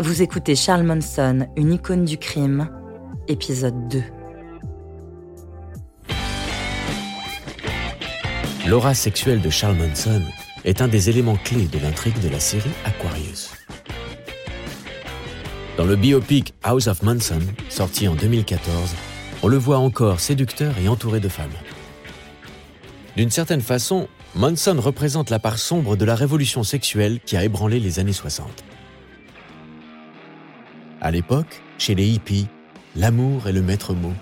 Vous écoutez Charles Manson, une icône du crime, épisode 2. L'aura sexuelle de Charles Manson est un des éléments clés de l'intrigue de la série Aquarius. Dans le biopic House of Manson, sorti en 2014, on le voit encore séducteur et entouré de femmes. D'une certaine façon, Manson représente la part sombre de la révolution sexuelle qui a ébranlé les années 60. À l'époque, chez les hippies, l'amour est le maître mot.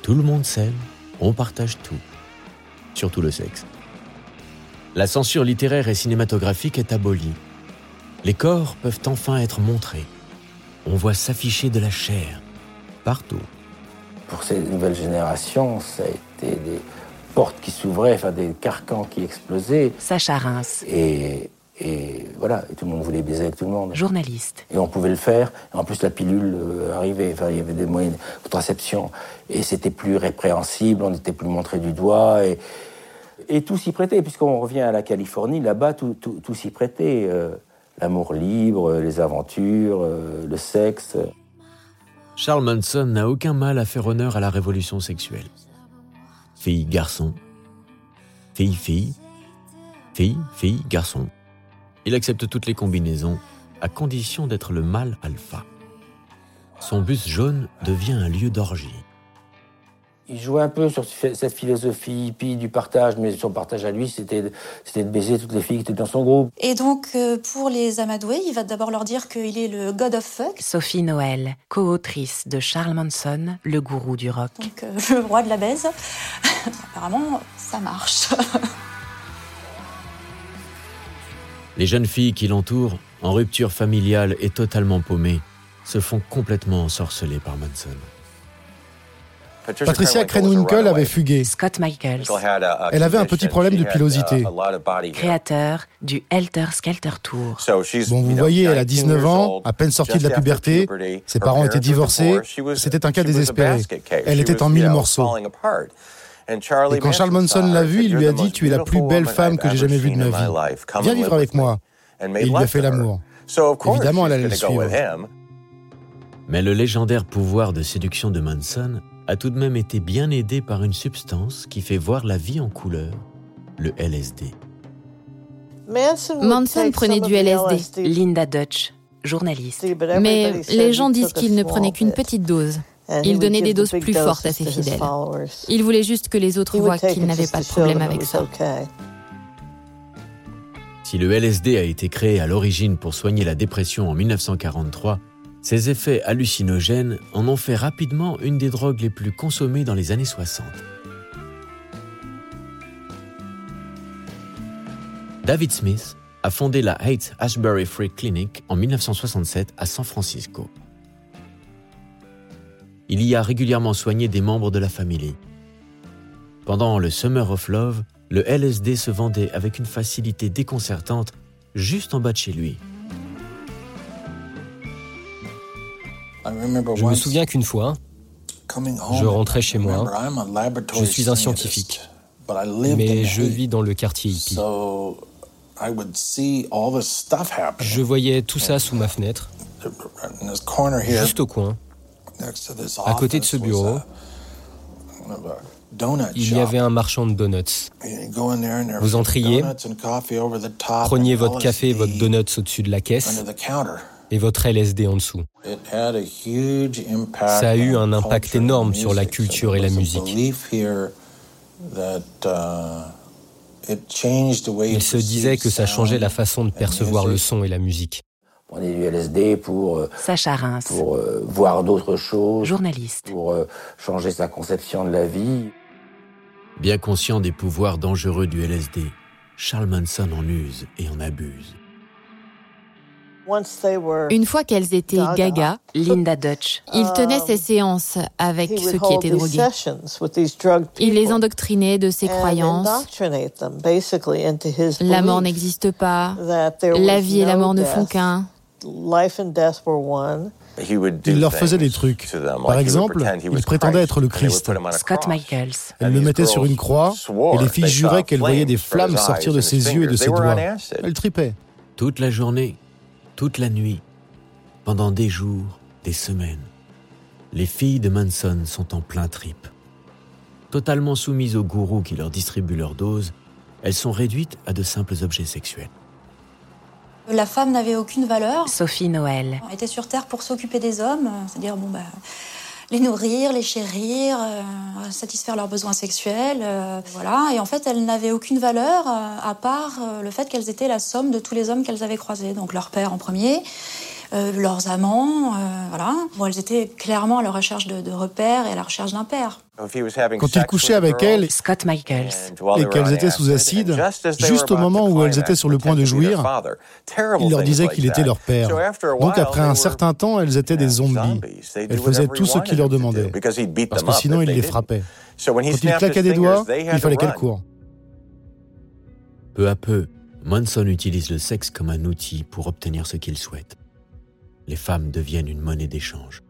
Tout le monde s'aime, on partage tout, surtout le sexe. La censure littéraire et cinématographique est abolie. Les corps peuvent enfin être montrés. On voit s'afficher de la chair, partout. Pour ces nouvelles générations, ça a été des portes qui s'ouvraient, enfin des carcans qui explosaient. Sacha Reims, Et, et voilà, et tout le monde voulait baiser avec tout le monde. journaliste. Et on pouvait le faire. En plus, la pilule euh, arrivait. Enfin, il y avait des moyens de contraception. Et c'était plus répréhensible, on n'était plus montré du doigt. Et, et tout s'y prêtait, puisqu'on revient à la Californie, là-bas, tout, tout, tout s'y prêtait. euh, L'amour libre, les aventures, euh, le sexe. Charles Manson n'a aucun mal à faire honneur à la révolution sexuelle. Fille, garçon. Fille, fille. Fille, fille, garçon. Il accepte toutes les combinaisons, à condition d'être le mâle alpha. Son bus jaune devient un lieu d'orgie. Il jouait un peu sur cette philosophie hippie du partage, mais son partage à lui, c'était de baiser toutes les filles qui étaient dans son groupe. Et donc, euh, pour les amadoués, il va d'abord leur dire qu'il est le God of Fuck, Sophie Noël, co-autrice de Charles Manson, le gourou du rock. donc euh, le roi de la baise. Apparemment, ça marche. Les jeunes filles qui l'entourent, en rupture familiale et totalement paumées, se font complètement ensorceler par Manson. Patricia Krenwinkel avait fugué. Scott Michaels, Elle avait un petit problème de pilosité. créateur du Helter Skelter Tour. Bon, vous voyez, elle a 19 ans, à peine sortie de la puberté, ses parents étaient divorcés, c'était un cas désespéré. Elle était en mille morceaux. Et quand Charles Manson l'a vue, il lui a dit Tu es la plus belle femme que j'ai jamais vue de ma vie. Viens vivre avec moi. Et il lui a fait l'amour. Évidemment, elle allait le suivre. Mais le légendaire pouvoir de séduction de Manson a tout de même été bien aidé par une substance qui fait voir la vie en couleur, le LSD. Manson prenait du LSD, Linda Dutch, journaliste. mais les gens disent qu'il ne prenait qu'une petite dose. Il donnait des doses plus fortes à ses fidèles. Il voulait juste que les autres voient qu'il n'avait pas de problème avec ça. Si le LSD a été créé à l'origine pour soigner la dépression en 1943, ses effets hallucinogènes en ont fait rapidement une des drogues les plus consommées dans les années 60. David Smith a fondé la Haight Ashbury Free Clinic en 1967 à San Francisco. Il y a régulièrement soigné des membres de la famille. Pendant le Summer of Love, le LSD se vendait avec une facilité déconcertante juste en bas de chez lui. Je me souviens qu'une fois, je rentrais chez moi. Je suis un scientifique, mais je vis dans le quartier hippie. Je voyais tout ça sous ma fenêtre, juste au coin. À côté de ce bureau, il y avait un marchand de donuts. Vous entriez, preniez votre café et votre donuts au-dessus de la caisse et votre LSD en dessous. Ça a eu un impact énorme sur la culture et la musique. Il se disait que ça changeait la façon de percevoir le son et la musique. On prenait du LSD pour, euh, Sacha Reims, pour euh, voir d'autres choses, journaliste. pour euh, changer sa conception de la vie. Bien conscient des pouvoirs dangereux du LSD, Charles Manson en use et en abuse. Une fois qu'elles étaient gaga, Linda Dutch, il tenait ses séances avec ceux qui étaient drogués. Il les endoctrinait de ses croyances. La mort n'existe pas. La vie et la mort ne font qu'un. Il leur faisait des trucs. Par exemple, il prétendait être le Christ. Scott Michaels, Elle le mettait sur une croix et les filles juraient qu'elles voyaient des flammes sortir de ses yeux et de ses doigts. Elle tripait. Toute la journée, toute la nuit, pendant des jours, des semaines. Les filles de Manson sont en plein trip. Totalement soumises au gourou qui leur distribue leur dose, elles sont réduites à de simples objets sexuels. La femme n'avait aucune valeur. Sophie Noël. Elle était sur Terre pour s'occuper des hommes, c'est-à-dire bon bah, les nourrir, les chérir, euh, satisfaire leurs besoins sexuels, euh, voilà. Et en fait, elles n'avaient aucune valeur euh, à part le fait qu'elles étaient la somme de tous les hommes qu'elles avaient croisés. Donc leur père en premier, leurs amants, voilà. Bon, elles étaient clairement à la recherche de, de repères et à la recherche d'un père. Quand il couchait avec elles, Scott Michaels, et qu'elles étaient sous acide, juste au moment où elles étaient sur le point de jouir, il leur disait qu'il était leur père. Donc après un certain temps, elles étaient des zombies. Elles faisaient tout ce qu'il leur demandait, parce que sinon il les frappait. Quand il claquait des doigts, il fallait qu'elles courent. Peu à peu, Manson utilise le sexe comme un outil pour obtenir ce qu'il souhaite. Les femmes deviennent une monnaie d'échange.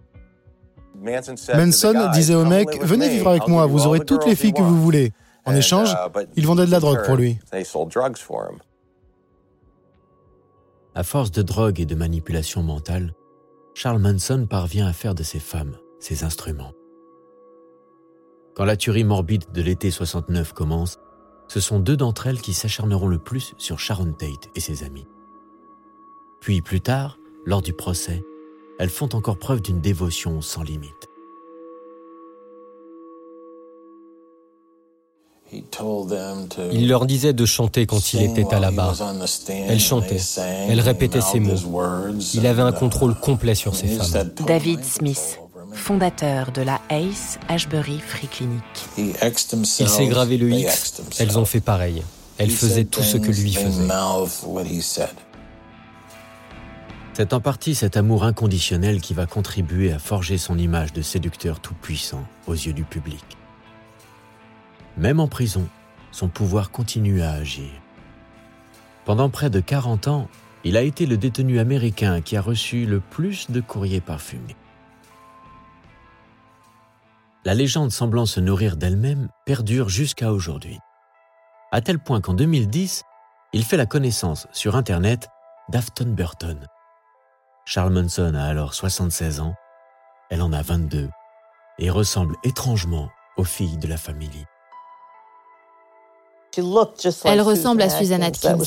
Manson disait au mec Venez vivre avec moi, vous aurez toutes les filles que vous voulez. En échange, uh, il vendait de la drogue pour lui. À force de drogue et de manipulation mentale, Charles Manson parvient à faire de ses femmes ses instruments. Quand la tuerie morbide de l'été 69 commence, ce sont deux d'entre elles qui s'acharneront le plus sur Sharon Tate et ses amis. Puis plus tard, lors du procès, elles font encore preuve d'une dévotion sans limite. Il leur disait de chanter quand il était à la barre. Elles chantaient, elles répétaient ses mots. Il avait un contrôle complet sur ses femmes. David Smith, fondateur de la Ace Ashbury Free Clinic. Il s'est gravé le X, elles ont fait pareil. Elles faisaient tout ce que lui faisait. C'est en partie cet amour inconditionnel qui va contribuer à forger son image de séducteur tout-puissant aux yeux du public. Même en prison, son pouvoir continue à agir. Pendant près de 40 ans, il a été le détenu américain qui a reçu le plus de courriers parfumés. La légende semblant se nourrir d'elle-même perdure jusqu'à aujourd'hui. À tel point qu'en 2010, il fait la connaissance sur Internet d'Afton Burton, Charles Manson a alors 76 ans, elle en a 22 et ressemble étrangement aux filles de la famille. Elle ressemble à Susan Atkins.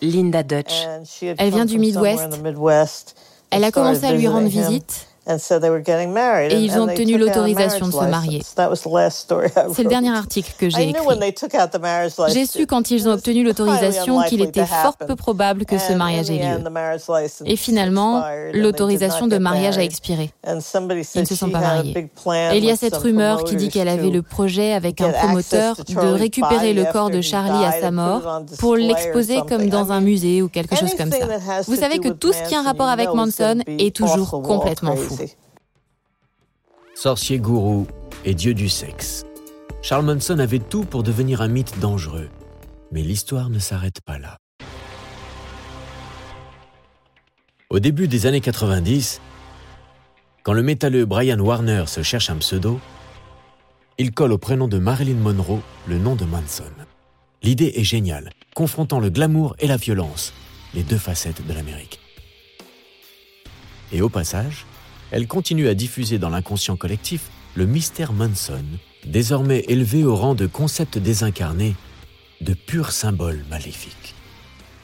Linda Dutch. Elle vient du Midwest. Elle a commencé à lui rendre visite et ils ont obtenu l'autorisation de se marier. C'est le dernier article que j'ai écrit. J'ai su quand ils ont obtenu l'autorisation qu'il était fort peu probable que ce mariage ait lieu. Et finalement, l'autorisation de mariage a expiré. Ils ne se sont pas mariés. Et il y a cette rumeur qui dit qu'elle avait le projet avec un promoteur de récupérer le corps de Charlie à sa mort pour l'exposer comme dans un musée ou quelque chose comme ça. Vous savez que tout ce qui a un rapport avec Manson est toujours complètement fou. Sorcier gourou et dieu du sexe. Charles Manson avait tout pour devenir un mythe dangereux. Mais l'histoire ne s'arrête pas là. Au début des années 90, quand le métalleux Brian Warner se cherche un pseudo, il colle au prénom de Marilyn Monroe le nom de Manson. L'idée est géniale, confrontant le glamour et la violence, les deux facettes de l'Amérique. Et au passage, elle continue à diffuser dans l'inconscient collectif le mystère Manson, désormais élevé au rang de concept désincarné, de pur symbole maléfique.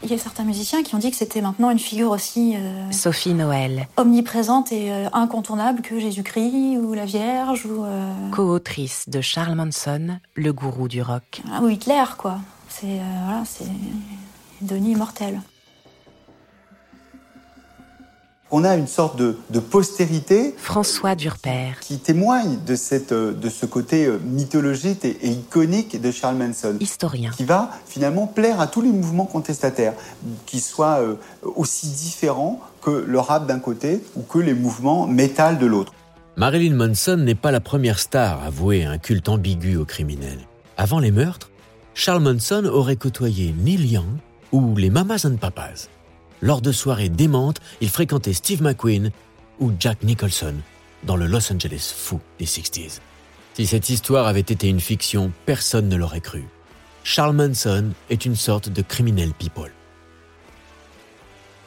Il y a certains musiciens qui ont dit que c'était maintenant une figure aussi euh, Sophie Noël, omniprésente et euh, incontournable que Jésus-Christ ou la Vierge ou euh, co-autrice de Charles Manson, le gourou du rock. Ah, ou Hitler quoi. C'est voilà, c'est Denis immortel on a une sorte de, postérité. François Durper. Qui témoigne de, cette, de ce côté euh, mythologique et, iconique de Charles Manson. Historien. Qui va finalement plaire à tous les mouvements contestataires, qui soient euh, aussi différents que le rap d'un côté ou que les mouvements métal de l'autre. Marilyn Manson n'est pas la première star à vouer un culte ambigu aux criminels. Avant les meurtres, Charles Manson aurait côtoyé Neil Young ou les Mamas and Papas. Lors de soirées démentes, il fréquentait Steve McQueen ou Jack Nicholson dans le Los Angeles fou des 60s. Si cette histoire avait été une fiction, personne ne l'aurait cru. Charles Manson est une sorte de criminel people.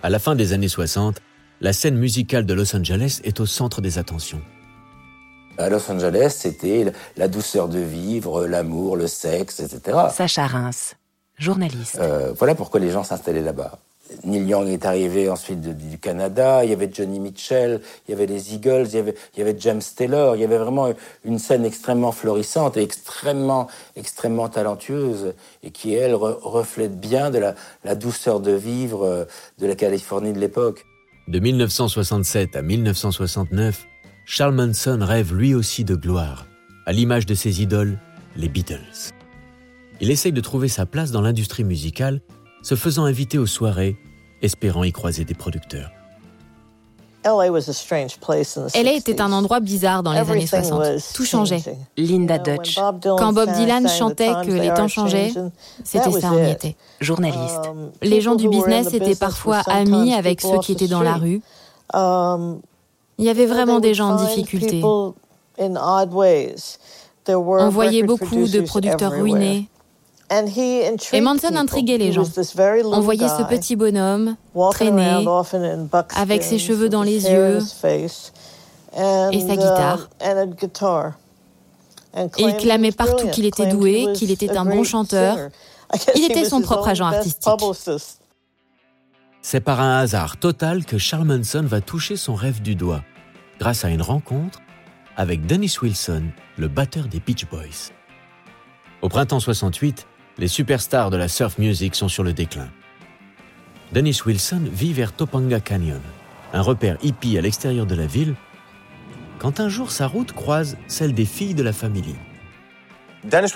À la fin des années 60, la scène musicale de Los Angeles est au centre des attentions. À Los Angeles, c'était la douceur de vivre, l'amour, le sexe, etc. Sacha Reims, journaliste. Euh, voilà pourquoi les gens s'installaient là-bas. Neil Young est arrivé ensuite du Canada, il y avait Johnny Mitchell, il y avait les Eagles, il y avait, James Taylor, il y avait vraiment une scène extrêmement florissante et extrêmement, extrêmement talentueuse et qui, elle, reflète bien de la, la douceur de vivre euh, de la Californie de l'époque. De 1967 à 1969, Charles Manson rêve lui aussi de gloire, à l'image de ses idoles, les Beatles. Il essaye de trouver sa place dans l'industrie musicale, se faisant inviter aux soirées, espérant y croiser des producteurs. LA était un endroit bizarre dans les années 60. Tout changeait. Linda Dutch. Quand Bob Dylan chantait que les temps changeaient, c'était ça, on y était. Journaliste. Um, les gens du business étaient parfois amis avec ceux qui étaient dans la rue. Um, Il y avait vraiment des gens en difficulté. On voyait beaucoup de producteurs ruinés, et Manson intriguait les gens. On voyait ce petit bonhomme traîner avec ses cheveux dans les yeux et sa guitare. Et il clamait partout qu'il était doué, qu'il était un bon chanteur. Il était son propre agent artistique. C'est par un hasard total que Charles Manson va toucher son rêve du doigt, grâce à une rencontre avec Dennis Wilson, le batteur des Beach Boys. Au printemps 68, les superstars de la surf music sont sur le déclin. Dennis Wilson vit vers Topanga Canyon, un repère hippie à l'extérieur de la ville, quand un jour sa route croise celle des filles de la famille. Dennis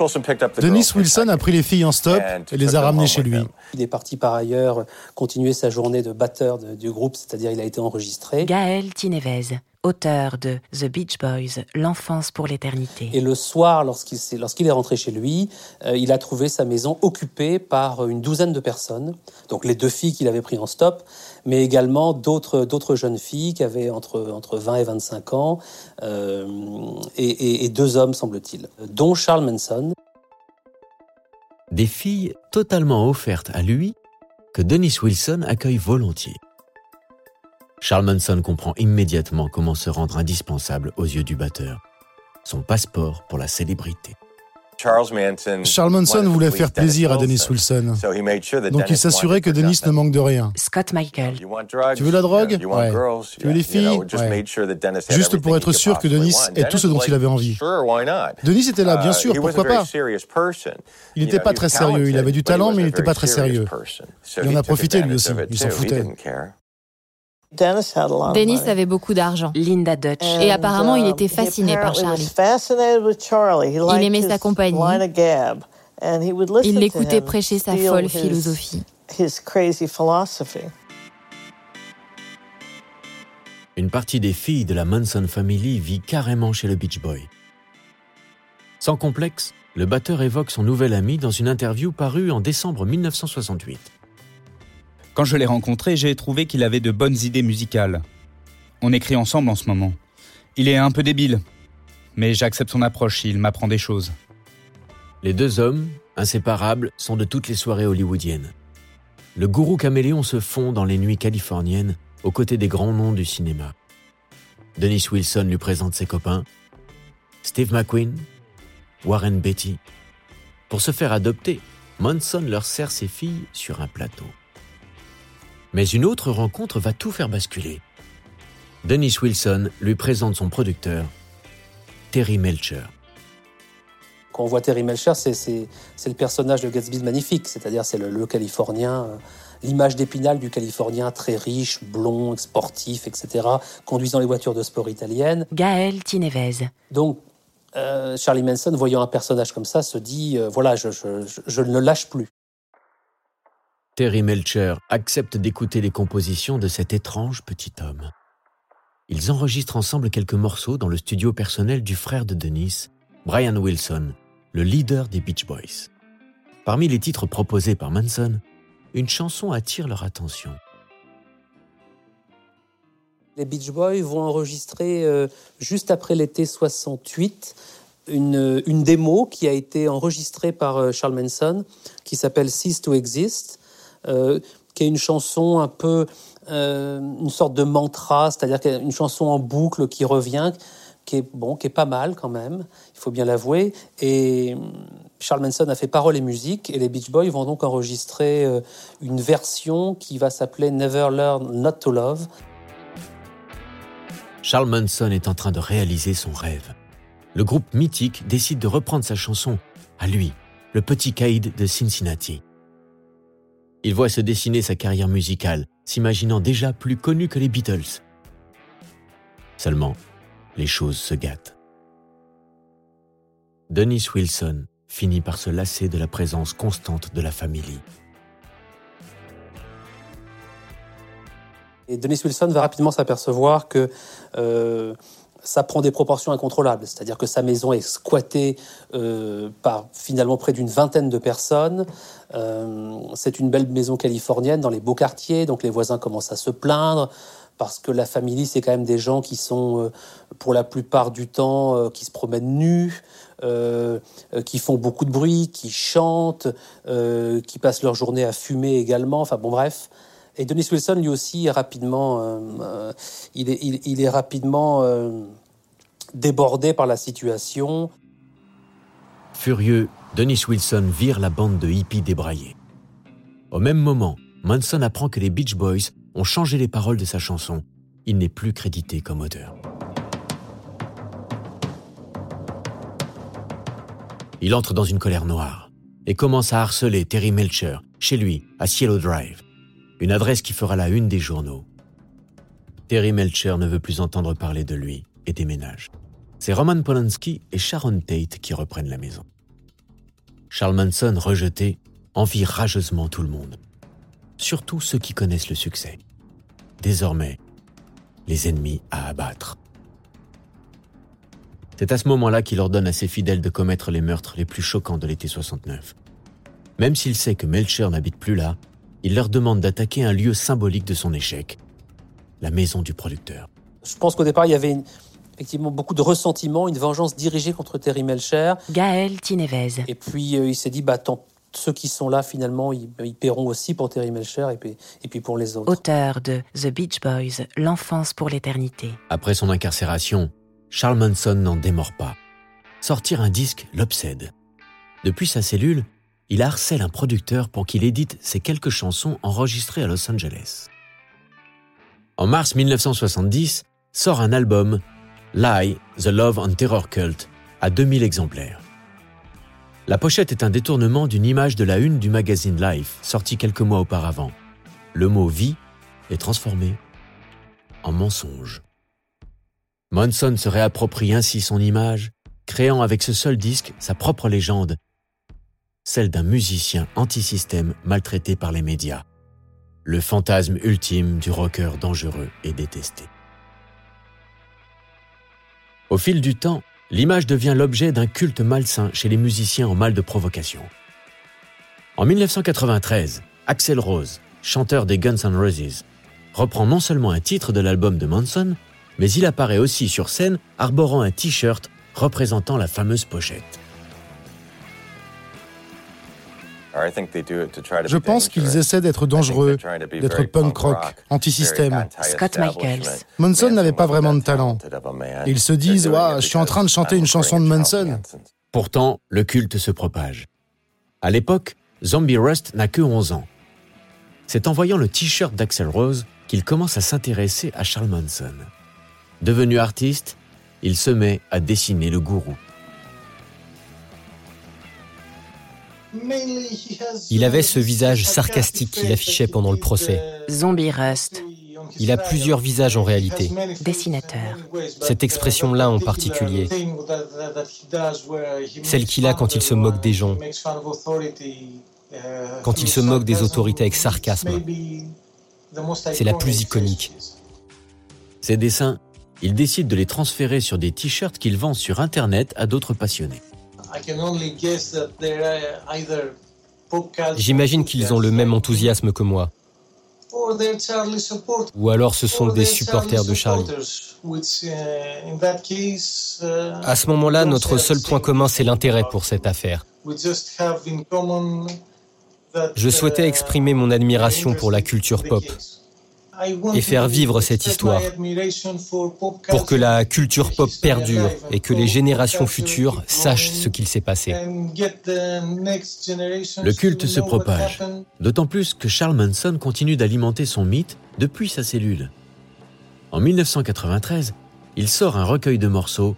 Wilson a pris les filles en stop et les a ramenées chez lui. Il est parti par ailleurs continuer sa journée de batteur du groupe, c'est-à-dire il a été enregistré. Gaël Tinevez, auteur de The Beach Boys, L'enfance pour l'éternité. Et le soir, lorsqu'il est, rentré chez lui, euh, il a trouvé sa maison occupée par une douzaine de personnes. Donc les deux filles qu'il avait pris en stop, mais également d'autres, jeunes filles qui avaient entre, entre 20 et 25 ans, euh, et, et deux hommes, semble-t-il, dont Charles Manson. Des filles totalement offertes à lui que Dennis Wilson accueille volontiers. Charles Manson comprend immédiatement comment se rendre indispensable aux yeux du batteur. Son passeport pour la célébrité. Charles Manson voulait faire plaisir à Dennis Wilson. Donc il s'assurait que Dennis ne manque de rien. Scott Michael. Tu veux la drogue? Ouais. Tu veux les filles? ouais. Juste pour être sûr que Dennis ait tout ce dont il avait envie. Dennis était là, bien uh, sûr, pourquoi pas Il n'était pas très sérieux, il avait du talent, mais il n'était pas très sérieux. Il en a profité lui aussi, il s'en foutait. Dennis avait beaucoup d'argent. Linda Dutch. Et apparemment, il était fasciné par Charlie. Il aimait sa compagnie. Il l'écoutait prêcher sa folle philosophie. Une partie des filles de la Manson Family vit carrément chez le Beach Boy. Sans complexe, le batteur évoque son nouvel ami dans une interview parue en décembre 1968. Quand je l'ai rencontré, j'ai trouvé qu'il avait de bonnes idées musicales. On écrit ensemble en ce moment. Il est un peu débile, mais j'accepte son approche, il m'apprend des choses. Les deux hommes, inséparables, sont de toutes les soirées hollywoodiennes. Le gourou caméléon se fond dans les nuits californiennes aux côtés des grands noms du cinéma. Dennis Wilson lui présente ses copains, Steve McQueen, Warren Beatty. Pour se faire adopter, Monson leur sert ses filles sur un plateau. Mais une autre rencontre va tout faire basculer. Dennis Wilson lui présente son producteur, Terry Melcher. Quand on voit Terry Melcher, c'est le personnage de Gatsby magnifique, c'est-à-dire c'est le, Californien, euh, l'image d'épinal du Californien très riche, blond, sportif, etc., conduisant les voitures de sport italiennes. Gaël Tinevez. Donc, euh, Charlie Manson, voyant un personnage comme ça, se dit, euh, voilà, je, je ne le lâche plus. Terry Melcher accepte d'écouter les compositions de cet étrange petit homme. Ils enregistrent ensemble quelques morceaux dans le studio personnel du frère de Dennis, Brian Wilson, le leader des Beach Boys. Parmi les titres proposés par Manson, une chanson attire leur attention. Les Beach Boys vont enregistrer euh, juste après l'été 68 une, une, démo qui a été enregistrée par euh, Charles Manson qui s'appelle Cease to Exist euh, qui est une chanson un peu une sorte de mantra, c'est-à-dire une chanson en boucle qui revient, qui est bon, qui est pas mal quand même, il faut bien l'avouer. Et Charles Manson a fait paroles et musique, et les Beach Boys vont donc enregistrer une version qui va s'appeler Never Learn Not to Love. Charles Manson est en train de réaliser son rêve. Le groupe mythique décide de reprendre sa chanson à lui, le petit Caïd de Cincinnati. Il voit se dessiner sa carrière musicale, s'imaginant déjà plus connu que les Beatles. Seulement, les choses se gâtent. Dennis Wilson finit par se lasser de la présence constante de la famille. Et Dennis Wilson va rapidement s'apercevoir que euh, ça prend des proportions incontrôlables, c'est-à-dire que sa maison est squattée euh, par finalement près d'une vingtaine de personnes. Euh, c'est une belle maison californienne dans les beaux quartiers, donc les voisins commencent à se plaindre parce que la famille, c'est quand même des gens qui sont, pour la plupart du temps, qui se promènent nus, qui font beaucoup de bruit, qui chantent, qui passent leur journée à fumer également. Enfin bon, bref. Et Dennis Wilson, lui aussi, est rapidement, euh, euh, il, est, rapidement euh, débordé par la situation. Furieux, Dennis Wilson vire la bande de hippies débraillés. Au même moment, Manson apprend que les Beach Boys ont changé les paroles de sa chanson. Il n'est plus crédité comme auteur. Il entre dans une colère noire et commence à harceler Terry Melcher chez lui à Cielo Drive une adresse qui fera la une des journaux. Terry Melcher ne veut plus entendre parler de lui et déménage. C'est Roman Polanski et Sharon Tate qui reprennent la maison. Charles Manson, rejeté, envie rageusement tout le monde, surtout ceux qui connaissent le succès. Désormais, les ennemis à abattre. C'est à ce moment-là qu'il ordonne à ses fidèles de commettre les meurtres les plus choquants de l'été 69. Même s'il sait que Melcher n'habite plus là, il leur demande d'attaquer un lieu symbolique de son échec, la maison du producteur. Je pense qu'au départ, il y avait effectivement beaucoup de ressentiment, une vengeance dirigée contre Terry Melcher. Gaël Tinevez. Et puis euh, il s'est dit, bah, tant, ceux qui sont là, finalement, ils, paieront aussi pour Terry Melcher et puis, et puis pour les autres. Auteur de The Beach Boys, L'enfance pour l'éternité. Après son incarcération, Charles Manson n'en démord pas. Sortir un disque l'obsède. Depuis sa cellule, il harcèle un producteur pour qu'il édite ses quelques chansons enregistrées à Los Angeles. En mars 1970, sort un album, Lie, The Love and Terror Cult, à 2000 exemplaires. La pochette est un détournement d'une image de la une du magazine Life, sorti quelques mois auparavant. Le mot vie est transformé en mensonge. Monson se réapproprie ainsi son image, créant avec ce seul disque sa propre légende celle d'un musicien anti-système maltraité par les médias. Le fantasme ultime du rocker dangereux et détesté. Au fil du temps, l'image devient l'objet d'un culte malsain chez les musiciens en mal de provocation. En 1993, Axel Rose, chanteur des Guns N' Roses, reprend non seulement un titre de l'album de Manson, mais il apparaît aussi sur scène arborant un t-shirt représentant la fameuse pochette. Je pense qu'ils essaient d'être dangereux, d'être punk rock, anti-système. Scott Michaels. Manson n'avait pas vraiment de talent. ils se disent, je suis en train de chanter une chanson de Manson. Pourtant, le culte se propage. À l'époque, Zombie Rust n'a que 11 ans. C'est en voyant le t-shirt d'Axel Rose qu'il commence à s'intéresser à Charles Manson. Devenu artiste, il se met à dessiner le gourou. Il avait ce visage sarcastique qu'il affichait pendant le procès. Zombie Rust. Il a plusieurs visages en réalité. Dessinateur. Cette expression-là en particulier. Celle qu'il a quand il se moque des gens. Quand il se moque des autorités avec sarcasme. C'est la plus iconique. Ces dessins, il décide de les transférer sur des t-shirts qu'il vend sur Internet à d'autres passionnés. J'imagine qu'ils ont le même enthousiasme que moi. Ou alors ce sont des supporters de Charlie. Uh, uh, à ce moment-là, notre seul point commun, c'est l'intérêt pour cette affaire. Je souhaitais uh, exprimer mon admiration pour la culture pop. Et faire vivre cette histoire pour que la culture pop perdure et que les générations futures sachent ce qu'il s'est passé. Le culte se propage, d'autant plus que Charles Manson continue d'alimenter son mythe depuis sa cellule. En 1993, il sort un recueil de morceaux,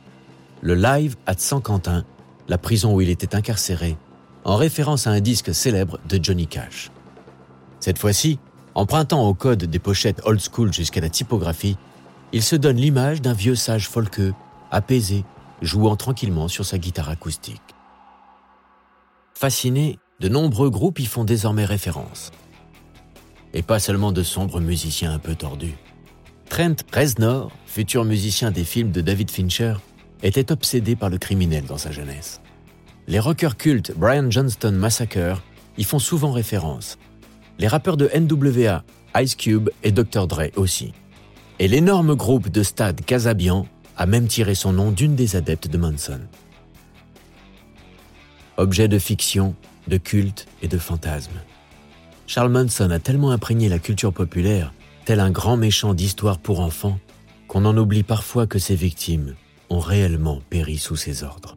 le Live at San Quentin, la prison où il était incarcéré, en référence à un disque célèbre de Johnny Cash. Cette fois-ci, empruntant au code des pochettes old school jusqu'à la typographie, il se donne l'image d'un vieux sage folkeux, apaisé, jouant tranquillement sur sa guitare acoustique. Fasciné, de nombreux groupes y font désormais référence. Et pas seulement de sombres musiciens un peu tordus. Trent Reznor, futur musicien des films de David Fincher, était obsédé par le criminel dans sa jeunesse. Les rockers cultes Brian Johnston Massacre y font souvent référence. Les rappeurs de NWA, Ice Cube et Dr. Dre aussi. Et l'énorme groupe de stade Casabian a même tiré son nom d'une des adeptes de Manson. Objet de fiction, de culte et de fantasme. Charles Manson a tellement imprégné la culture populaire tel un grand méchant d'histoire pour enfants, qu'on en oublie parfois que ses victimes ont réellement péri sous ses ordres.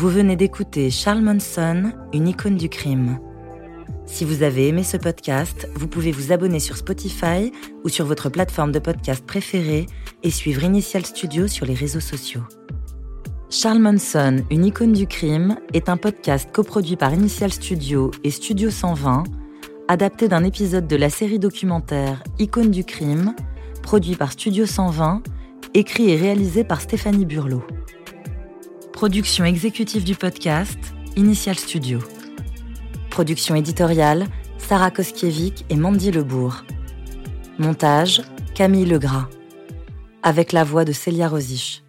Vous venez d'écouter Charles Manson, une icône du crime. Si vous avez aimé ce podcast, vous pouvez vous abonner sur Spotify ou sur votre plateforme de podcast préférée et suivre Initial Studio sur les réseaux sociaux. Charles Manson, une icône du crime, est un podcast coproduit par Initial Studio et Studio 120, adapté d'un épisode de la série documentaire Icône du crime, produit par Studio 120, écrit et réalisé par Stéphanie Burlot. Production exécutive du podcast, Initial Studio. Production éditoriale, Sarah Koskiewicz et Mandy Lebourg. Montage, Camille Legras. Avec la voix de Célia Rosich.